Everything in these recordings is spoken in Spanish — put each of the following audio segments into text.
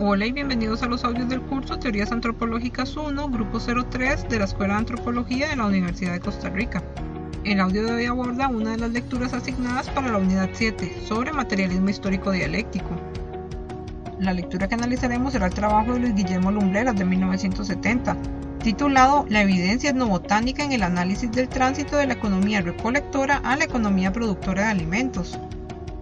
Hola y bienvenidos a los audios del curso Teorías Antropológicas 1, Grupo 03 de la Escuela de Antropología de la Universidad de Costa Rica. El audio de hoy aborda una de las lecturas asignadas para la unidad 7 sobre materialismo histórico dialéctico. La lectura que analizaremos será el trabajo de Luis Guillermo Lumbreras de 1970, titulado La evidencia etnobotánica en el análisis del tránsito de la economía recolectora a la economía productora de alimentos.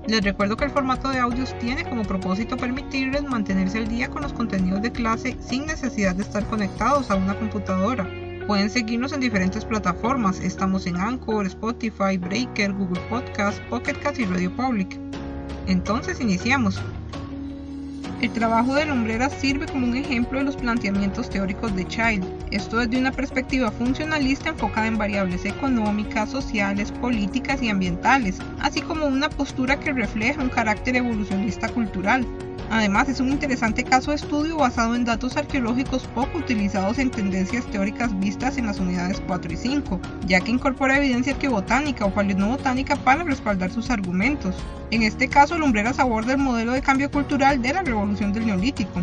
Les recuerdo que el formato de audios tiene como propósito permitirles mantenerse al día con los contenidos de clase sin necesidad de estar conectados a una computadora. Pueden seguirnos en diferentes plataformas, estamos en Anchor, Spotify, Breaker, Google Podcast, Pocket Cast y Radio Public. Entonces iniciamos. El trabajo de Lumbreras sirve como un ejemplo de los planteamientos teóricos de Child, esto desde una perspectiva funcionalista enfocada en variables económicas, sociales, políticas y ambientales, así como una postura que refleja un carácter evolucionista cultural. Además, es un interesante caso de estudio basado en datos arqueológicos poco utilizados en tendencias teóricas vistas en las unidades 4 y 5, ya que incorpora evidencia arqueobotánica o paleobotánica para respaldar sus argumentos. En este caso, Lumbreras aborda el modelo de cambio cultural de la revolución del Neolítico.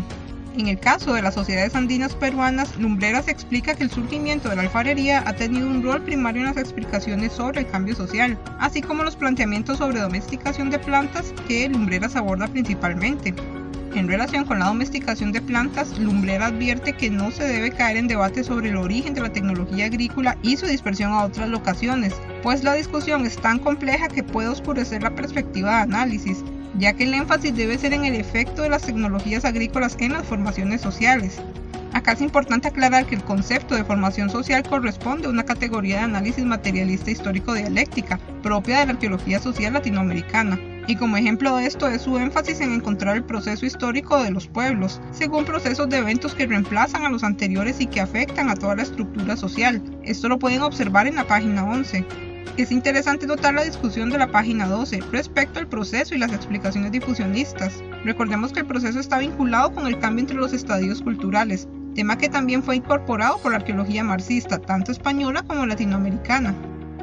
En el caso de las sociedades andinas peruanas, Lumbreras explica que el surgimiento de la alfarería ha tenido un rol primario en las explicaciones sobre el cambio social, así como los planteamientos sobre domesticación de plantas que Lumbreras aborda principalmente. En relación con la domesticación de plantas, Lumbrera advierte que no se debe caer en debate sobre el origen de la tecnología agrícola y su dispersión a otras locaciones, pues la discusión es tan compleja que puede oscurecer la perspectiva de análisis, ya que el énfasis debe ser en el efecto de las tecnologías agrícolas en las formaciones sociales. Acá es importante aclarar que el concepto de formación social corresponde a una categoría de análisis materialista histórico dialéctica propia de la arqueología social latinoamericana, y como ejemplo de esto es su énfasis en encontrar el proceso histórico de los pueblos, según procesos de eventos que reemplazan a los anteriores y que afectan a toda la estructura social. Esto lo pueden observar en la página 11. Es interesante notar la discusión de la página 12 respecto al proceso y las explicaciones difusionistas. Recordemos que el proceso está vinculado con el cambio entre los estadios culturales, tema que también fue incorporado por la arqueología marxista, tanto española como latinoamericana.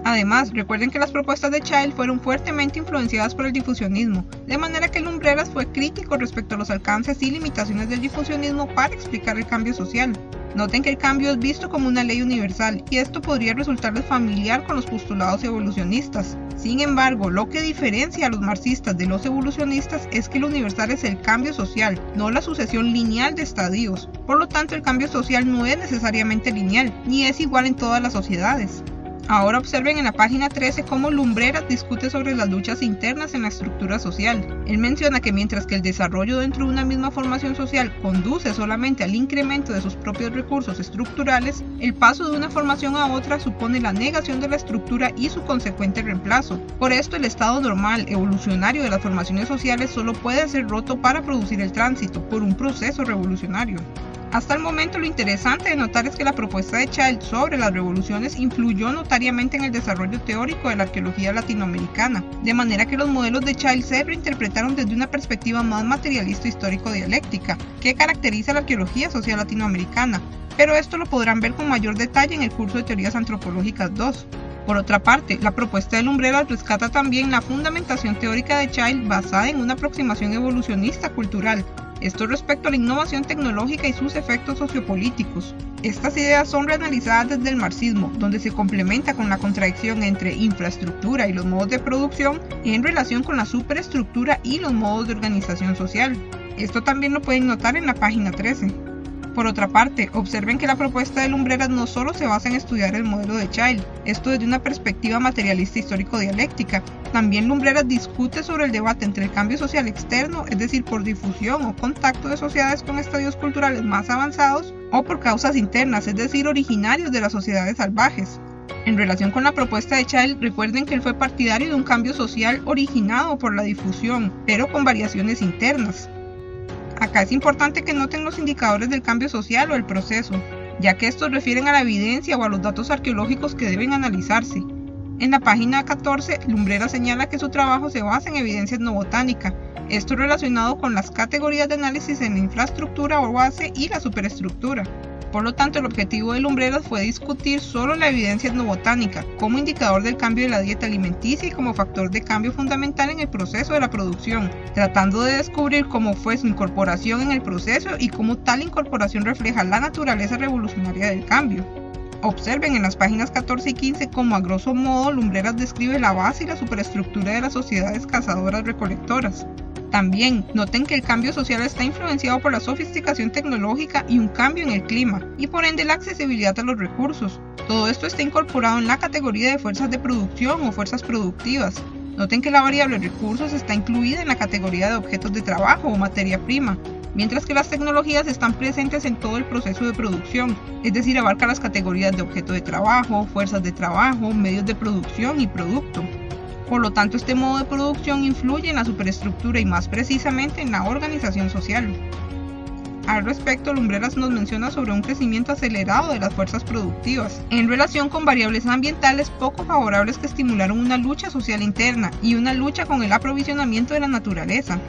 Además, recuerden que las propuestas de Child fueron fuertemente influenciadas por el difusionismo, de manera que Lumbreras fue crítico respecto a los alcances y limitaciones del difusionismo para explicar el cambio social. Noten que el cambio es visto como una ley universal y esto podría resultarles familiar con los postulados evolucionistas. Sin embargo, lo que diferencia a los marxistas de los evolucionistas es que lo universal es el cambio social, no la sucesión lineal de estadios. Por lo tanto, el cambio social no es necesariamente lineal, ni es igual en todas las sociedades. Ahora observen en la página 13 cómo Lumbreras discute sobre las luchas internas en la estructura social. Él menciona que mientras que el desarrollo dentro de una misma formación social conduce solamente al incremento de sus propios recursos estructurales, el paso de una formación a otra supone la negación de la estructura y su consecuente reemplazo. Por esto el estado normal, evolucionario de las formaciones sociales solo puede ser roto para producir el tránsito por un proceso revolucionario. Hasta el momento lo interesante de notar es que la propuesta de Child sobre las revoluciones influyó notariamente en el desarrollo teórico de la arqueología latinoamericana, de manera que los modelos de Child se reinterpretaron desde una perspectiva más materialista histórico-dialéctica, que caracteriza la arqueología social latinoamericana, pero esto lo podrán ver con mayor detalle en el curso de Teorías Antropológicas 2. Por otra parte, la propuesta de Lumbreras rescata también la fundamentación teórica de Child basada en una aproximación evolucionista cultural, esto respecto a la innovación tecnológica y sus efectos sociopolíticos. Estas ideas son reanalizadas desde el marxismo, donde se complementa con la contradicción entre infraestructura y los modos de producción en relación con la superestructura y los modos de organización social. Esto también lo pueden notar en la página 13. Por otra parte, observen que la propuesta de Lumbreras no solo se basa en estudiar el modelo de Child, esto desde una perspectiva materialista histórico-dialéctica. También Lumbreras discute sobre el debate entre el cambio social externo, es decir, por difusión o contacto de sociedades con estadios culturales más avanzados, o por causas internas, es decir, originarios de las sociedades salvajes. En relación con la propuesta de Child, recuerden que él fue partidario de un cambio social originado por la difusión, pero con variaciones internas. Acá es importante que noten los indicadores del cambio social o el proceso, ya que estos refieren a la evidencia o a los datos arqueológicos que deben analizarse. En la página 14, Lumbrera señala que su trabajo se basa en evidencia etnobotánica, esto relacionado con las categorías de análisis en la infraestructura o base y la superestructura. Por lo tanto, el objetivo de Lumbreras fue discutir solo la evidencia etnobotánica como indicador del cambio de la dieta alimenticia y como factor de cambio fundamental en el proceso de la producción, tratando de descubrir cómo fue su incorporación en el proceso y cómo tal incorporación refleja la naturaleza revolucionaria del cambio. Observen en las páginas 14 y 15 cómo a grosso modo Lumbreras describe la base y la superestructura de las sociedades cazadoras recolectoras. También noten que el cambio social está influenciado por la sofisticación tecnológica y un cambio en el clima, y por ende la accesibilidad a los recursos. Todo esto está incorporado en la categoría de fuerzas de producción o fuerzas productivas. Noten que la variable recursos está incluida en la categoría de objetos de trabajo o materia prima, mientras que las tecnologías están presentes en todo el proceso de producción, es decir, abarca las categorías de objeto de trabajo, fuerzas de trabajo, medios de producción y producto. Por lo tanto, este modo de producción influye en la superestructura y más precisamente en la organización social. Al respecto, Lumbreras nos menciona sobre un crecimiento acelerado de las fuerzas productivas, en relación con variables ambientales poco favorables que estimularon una lucha social interna y una lucha con el aprovisionamiento de la naturaleza,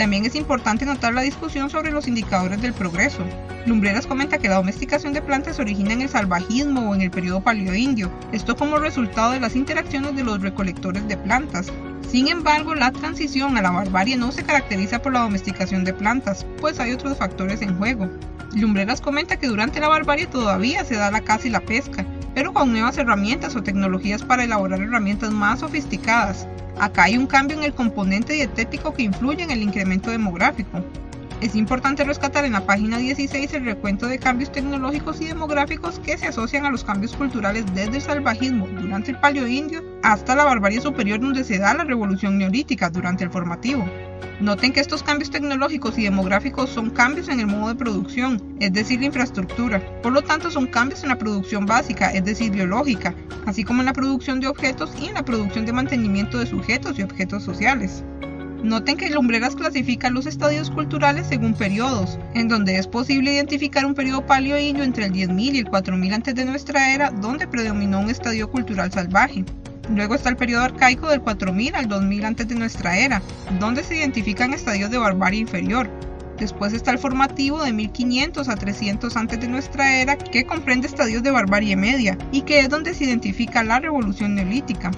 también es importante notar la discusión sobre los indicadores del progreso. Lumbreras comenta que la domesticación de plantas se origina en el salvajismo o en el periodo paleoindio, esto como resultado de las interacciones de los recolectores de plantas. Sin embargo, la transición a la barbarie no se caracteriza por la domesticación de plantas, pues hay otros factores en juego. Lumbreras comenta que durante la barbarie todavía se da la caza y la pesca, pero con nuevas herramientas o tecnologías para elaborar herramientas más sofisticadas. Acá hay un cambio en el componente dietético que influye en el incremento demográfico. Es importante rescatar en la página 16 el recuento de cambios tecnológicos y demográficos que se asocian a los cambios culturales desde el salvajismo durante el paleoindio hasta la barbarie superior donde se da la revolución neolítica durante el formativo. Noten que estos cambios tecnológicos y demográficos son cambios en el modo de producción, es decir, la infraestructura. Por lo tanto, son cambios en la producción básica, es decir, biológica, así como en la producción de objetos y en la producción de mantenimiento de sujetos y objetos sociales. Noten que Lumbreras clasifica los estadios culturales según periodos, en donde es posible identificar un periodo paleoindio entre el 10.000 y el 4.000 antes de nuestra era, donde predominó un estadio cultural salvaje. Luego está el periodo arcaico del 4000 al 2000 antes de nuestra era, donde se identifican estadios de barbarie inferior. Después está el formativo de 1500 a 300 antes de nuestra era, que comprende estadios de barbarie media y que es donde se identifica la revolución neolítica.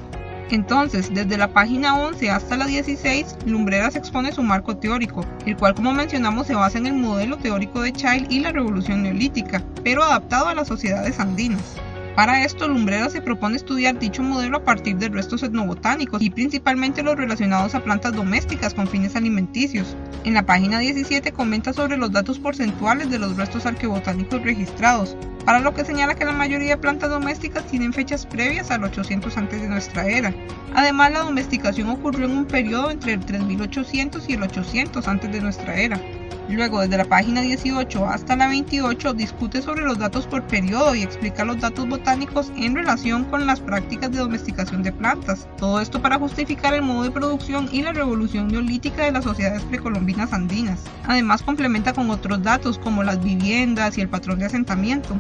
Entonces, desde la página 11 hasta la 16, Lumbreras expone su marco teórico, el cual como mencionamos se basa en el modelo teórico de Child y la revolución neolítica, pero adaptado a las sociedades andinas. Para esto, Lumbreras se propone estudiar dicho modelo a partir de restos etnobotánicos y principalmente los relacionados a plantas domésticas con fines alimenticios. En la página 17 comenta sobre los datos porcentuales de los restos arqueobotánicos registrados, para lo que señala que la mayoría de plantas domésticas tienen fechas previas al 800 a.C. de nuestra era. Además, la domesticación ocurrió en un periodo entre el 3800 y el 800 a.C. de nuestra era. Luego, desde la página 18 hasta la 28, discute sobre los datos por periodo y explica los datos botánicos en relación con las prácticas de domesticación de plantas. Todo esto para justificar el modo de producción y la revolución neolítica de las sociedades precolombinas andinas. Además, complementa con otros datos como las viviendas y el patrón de asentamiento.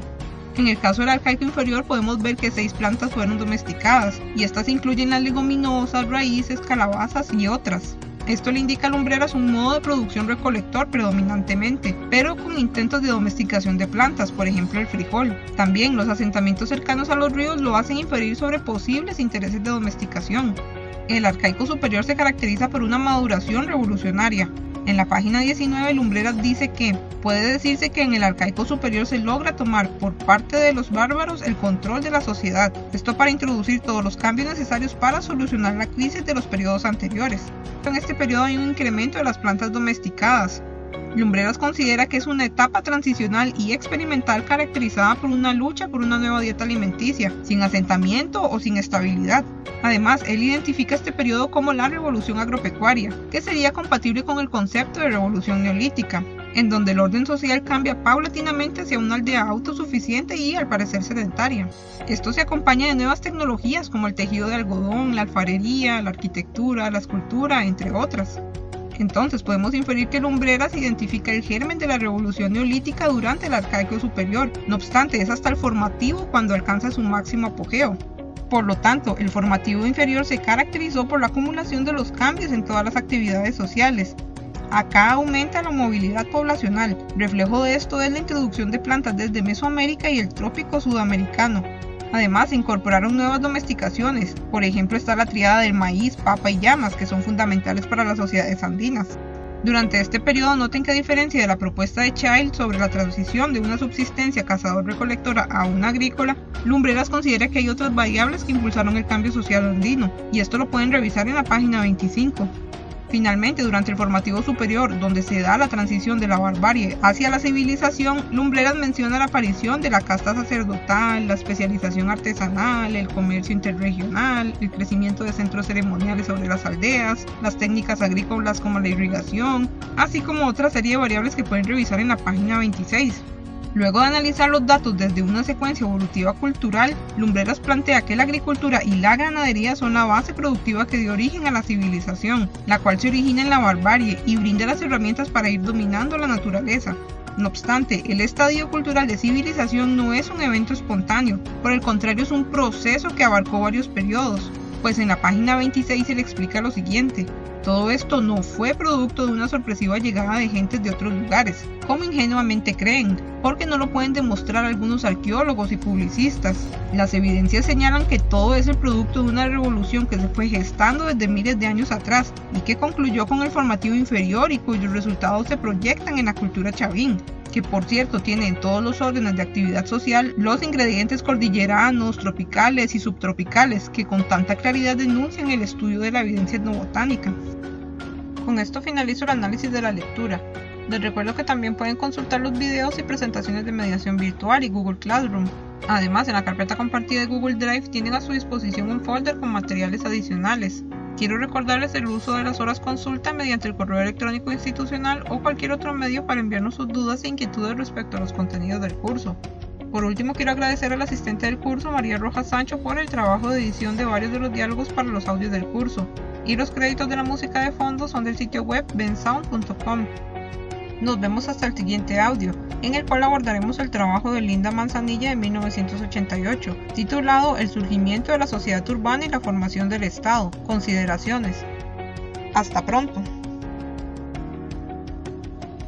En el caso del arcaico inferior podemos ver que seis plantas fueron domesticadas, y estas incluyen las leguminosas, raíces, calabazas y otras. Esto le indica a Lumbreras un modo de producción recolector predominantemente, pero con intentos de domesticación de plantas, por ejemplo el frijol. También los asentamientos cercanos a los ríos lo hacen inferir sobre posibles intereses de domesticación. El arcaico superior se caracteriza por una maduración revolucionaria, en la página 19 Lumbreras dice que puede decirse que en el arcaico superior se logra tomar por parte de los bárbaros el control de la sociedad, esto para introducir todos los cambios necesarios para solucionar la crisis de los periodos anteriores. En este periodo hay un incremento de las plantas domesticadas, Lumbreras considera que es una etapa transicional y experimental caracterizada por una lucha por una nueva dieta alimenticia, sin asentamiento o sin estabilidad. Además, él identifica este periodo como la revolución agropecuaria, que sería compatible con el concepto de revolución neolítica, en donde el orden social cambia paulatinamente hacia una aldea autosuficiente y al parecer sedentaria. Esto se acompaña de nuevas tecnologías como el tejido de algodón, la alfarería, la arquitectura, la escultura, entre otras. Entonces podemos inferir que Lumbreras identifica el germen de la revolución neolítica durante el arcaico superior, no obstante es hasta el formativo cuando alcanza su máximo apogeo. Por lo tanto, el formativo inferior se caracterizó por la acumulación de los cambios en todas las actividades sociales. Acá aumenta la movilidad poblacional. Reflejo de esto es la introducción de plantas desde Mesoamérica y el trópico sudamericano. Además, se incorporaron nuevas domesticaciones. Por ejemplo, está la triada del maíz, papa y llamas, que son fundamentales para las sociedades andinas. Durante este periodo noten que a diferencia de la propuesta de Child sobre la transición de una subsistencia cazador-recolectora a una agrícola, Lumbreras considera que hay otras variables que impulsaron el cambio social andino, y esto lo pueden revisar en la página 25. Finalmente, durante el formativo superior, donde se da la transición de la barbarie hacia la civilización, Lumbreras menciona la aparición de la casta sacerdotal, la especialización artesanal, el comercio interregional, el crecimiento de centros ceremoniales sobre las aldeas, las técnicas agrícolas como la irrigación, así como otra serie de variables que pueden revisar en la página 26. Luego de analizar los datos desde una secuencia evolutiva cultural, Lumbreras plantea que la agricultura y la ganadería son la base productiva que dio origen a la civilización, la cual se origina en la barbarie y brinda las herramientas para ir dominando la naturaleza. No obstante, el estadio cultural de civilización no es un evento espontáneo, por el contrario es un proceso que abarcó varios periodos, pues en la página 26 se le explica lo siguiente. Todo esto no fue producto de una sorpresiva llegada de gentes de otros lugares, como ingenuamente creen, porque no lo pueden demostrar algunos arqueólogos y publicistas. Las evidencias señalan que todo es el producto de una revolución que se fue gestando desde miles de años atrás y que concluyó con el formativo inferior y cuyos resultados se proyectan en la cultura chavín, que por cierto tiene en todos los órdenes de actividad social los ingredientes cordilleranos, tropicales y subtropicales que con tanta claridad denuncian el estudio de la evidencia etnobotánica. Con esto finalizo el análisis de la lectura. Les recuerdo que también pueden consultar los videos y presentaciones de mediación virtual y Google Classroom. Además, en la carpeta compartida de Google Drive tienen a su disposición un folder con materiales adicionales. Quiero recordarles el uso de las horas consulta mediante el correo electrónico institucional o cualquier otro medio para enviarnos sus dudas e inquietudes respecto a los contenidos del curso. Por último, quiero agradecer al asistente del curso, María Rojas Sancho, por el trabajo de edición de varios de los diálogos para los audios del curso y los créditos de la música de fondo son del sitio web bensound.com. Nos vemos hasta el siguiente audio, en el cual abordaremos el trabajo de Linda Manzanilla de 1988, titulado El surgimiento de la sociedad urbana y la formación del Estado. Consideraciones. Hasta pronto.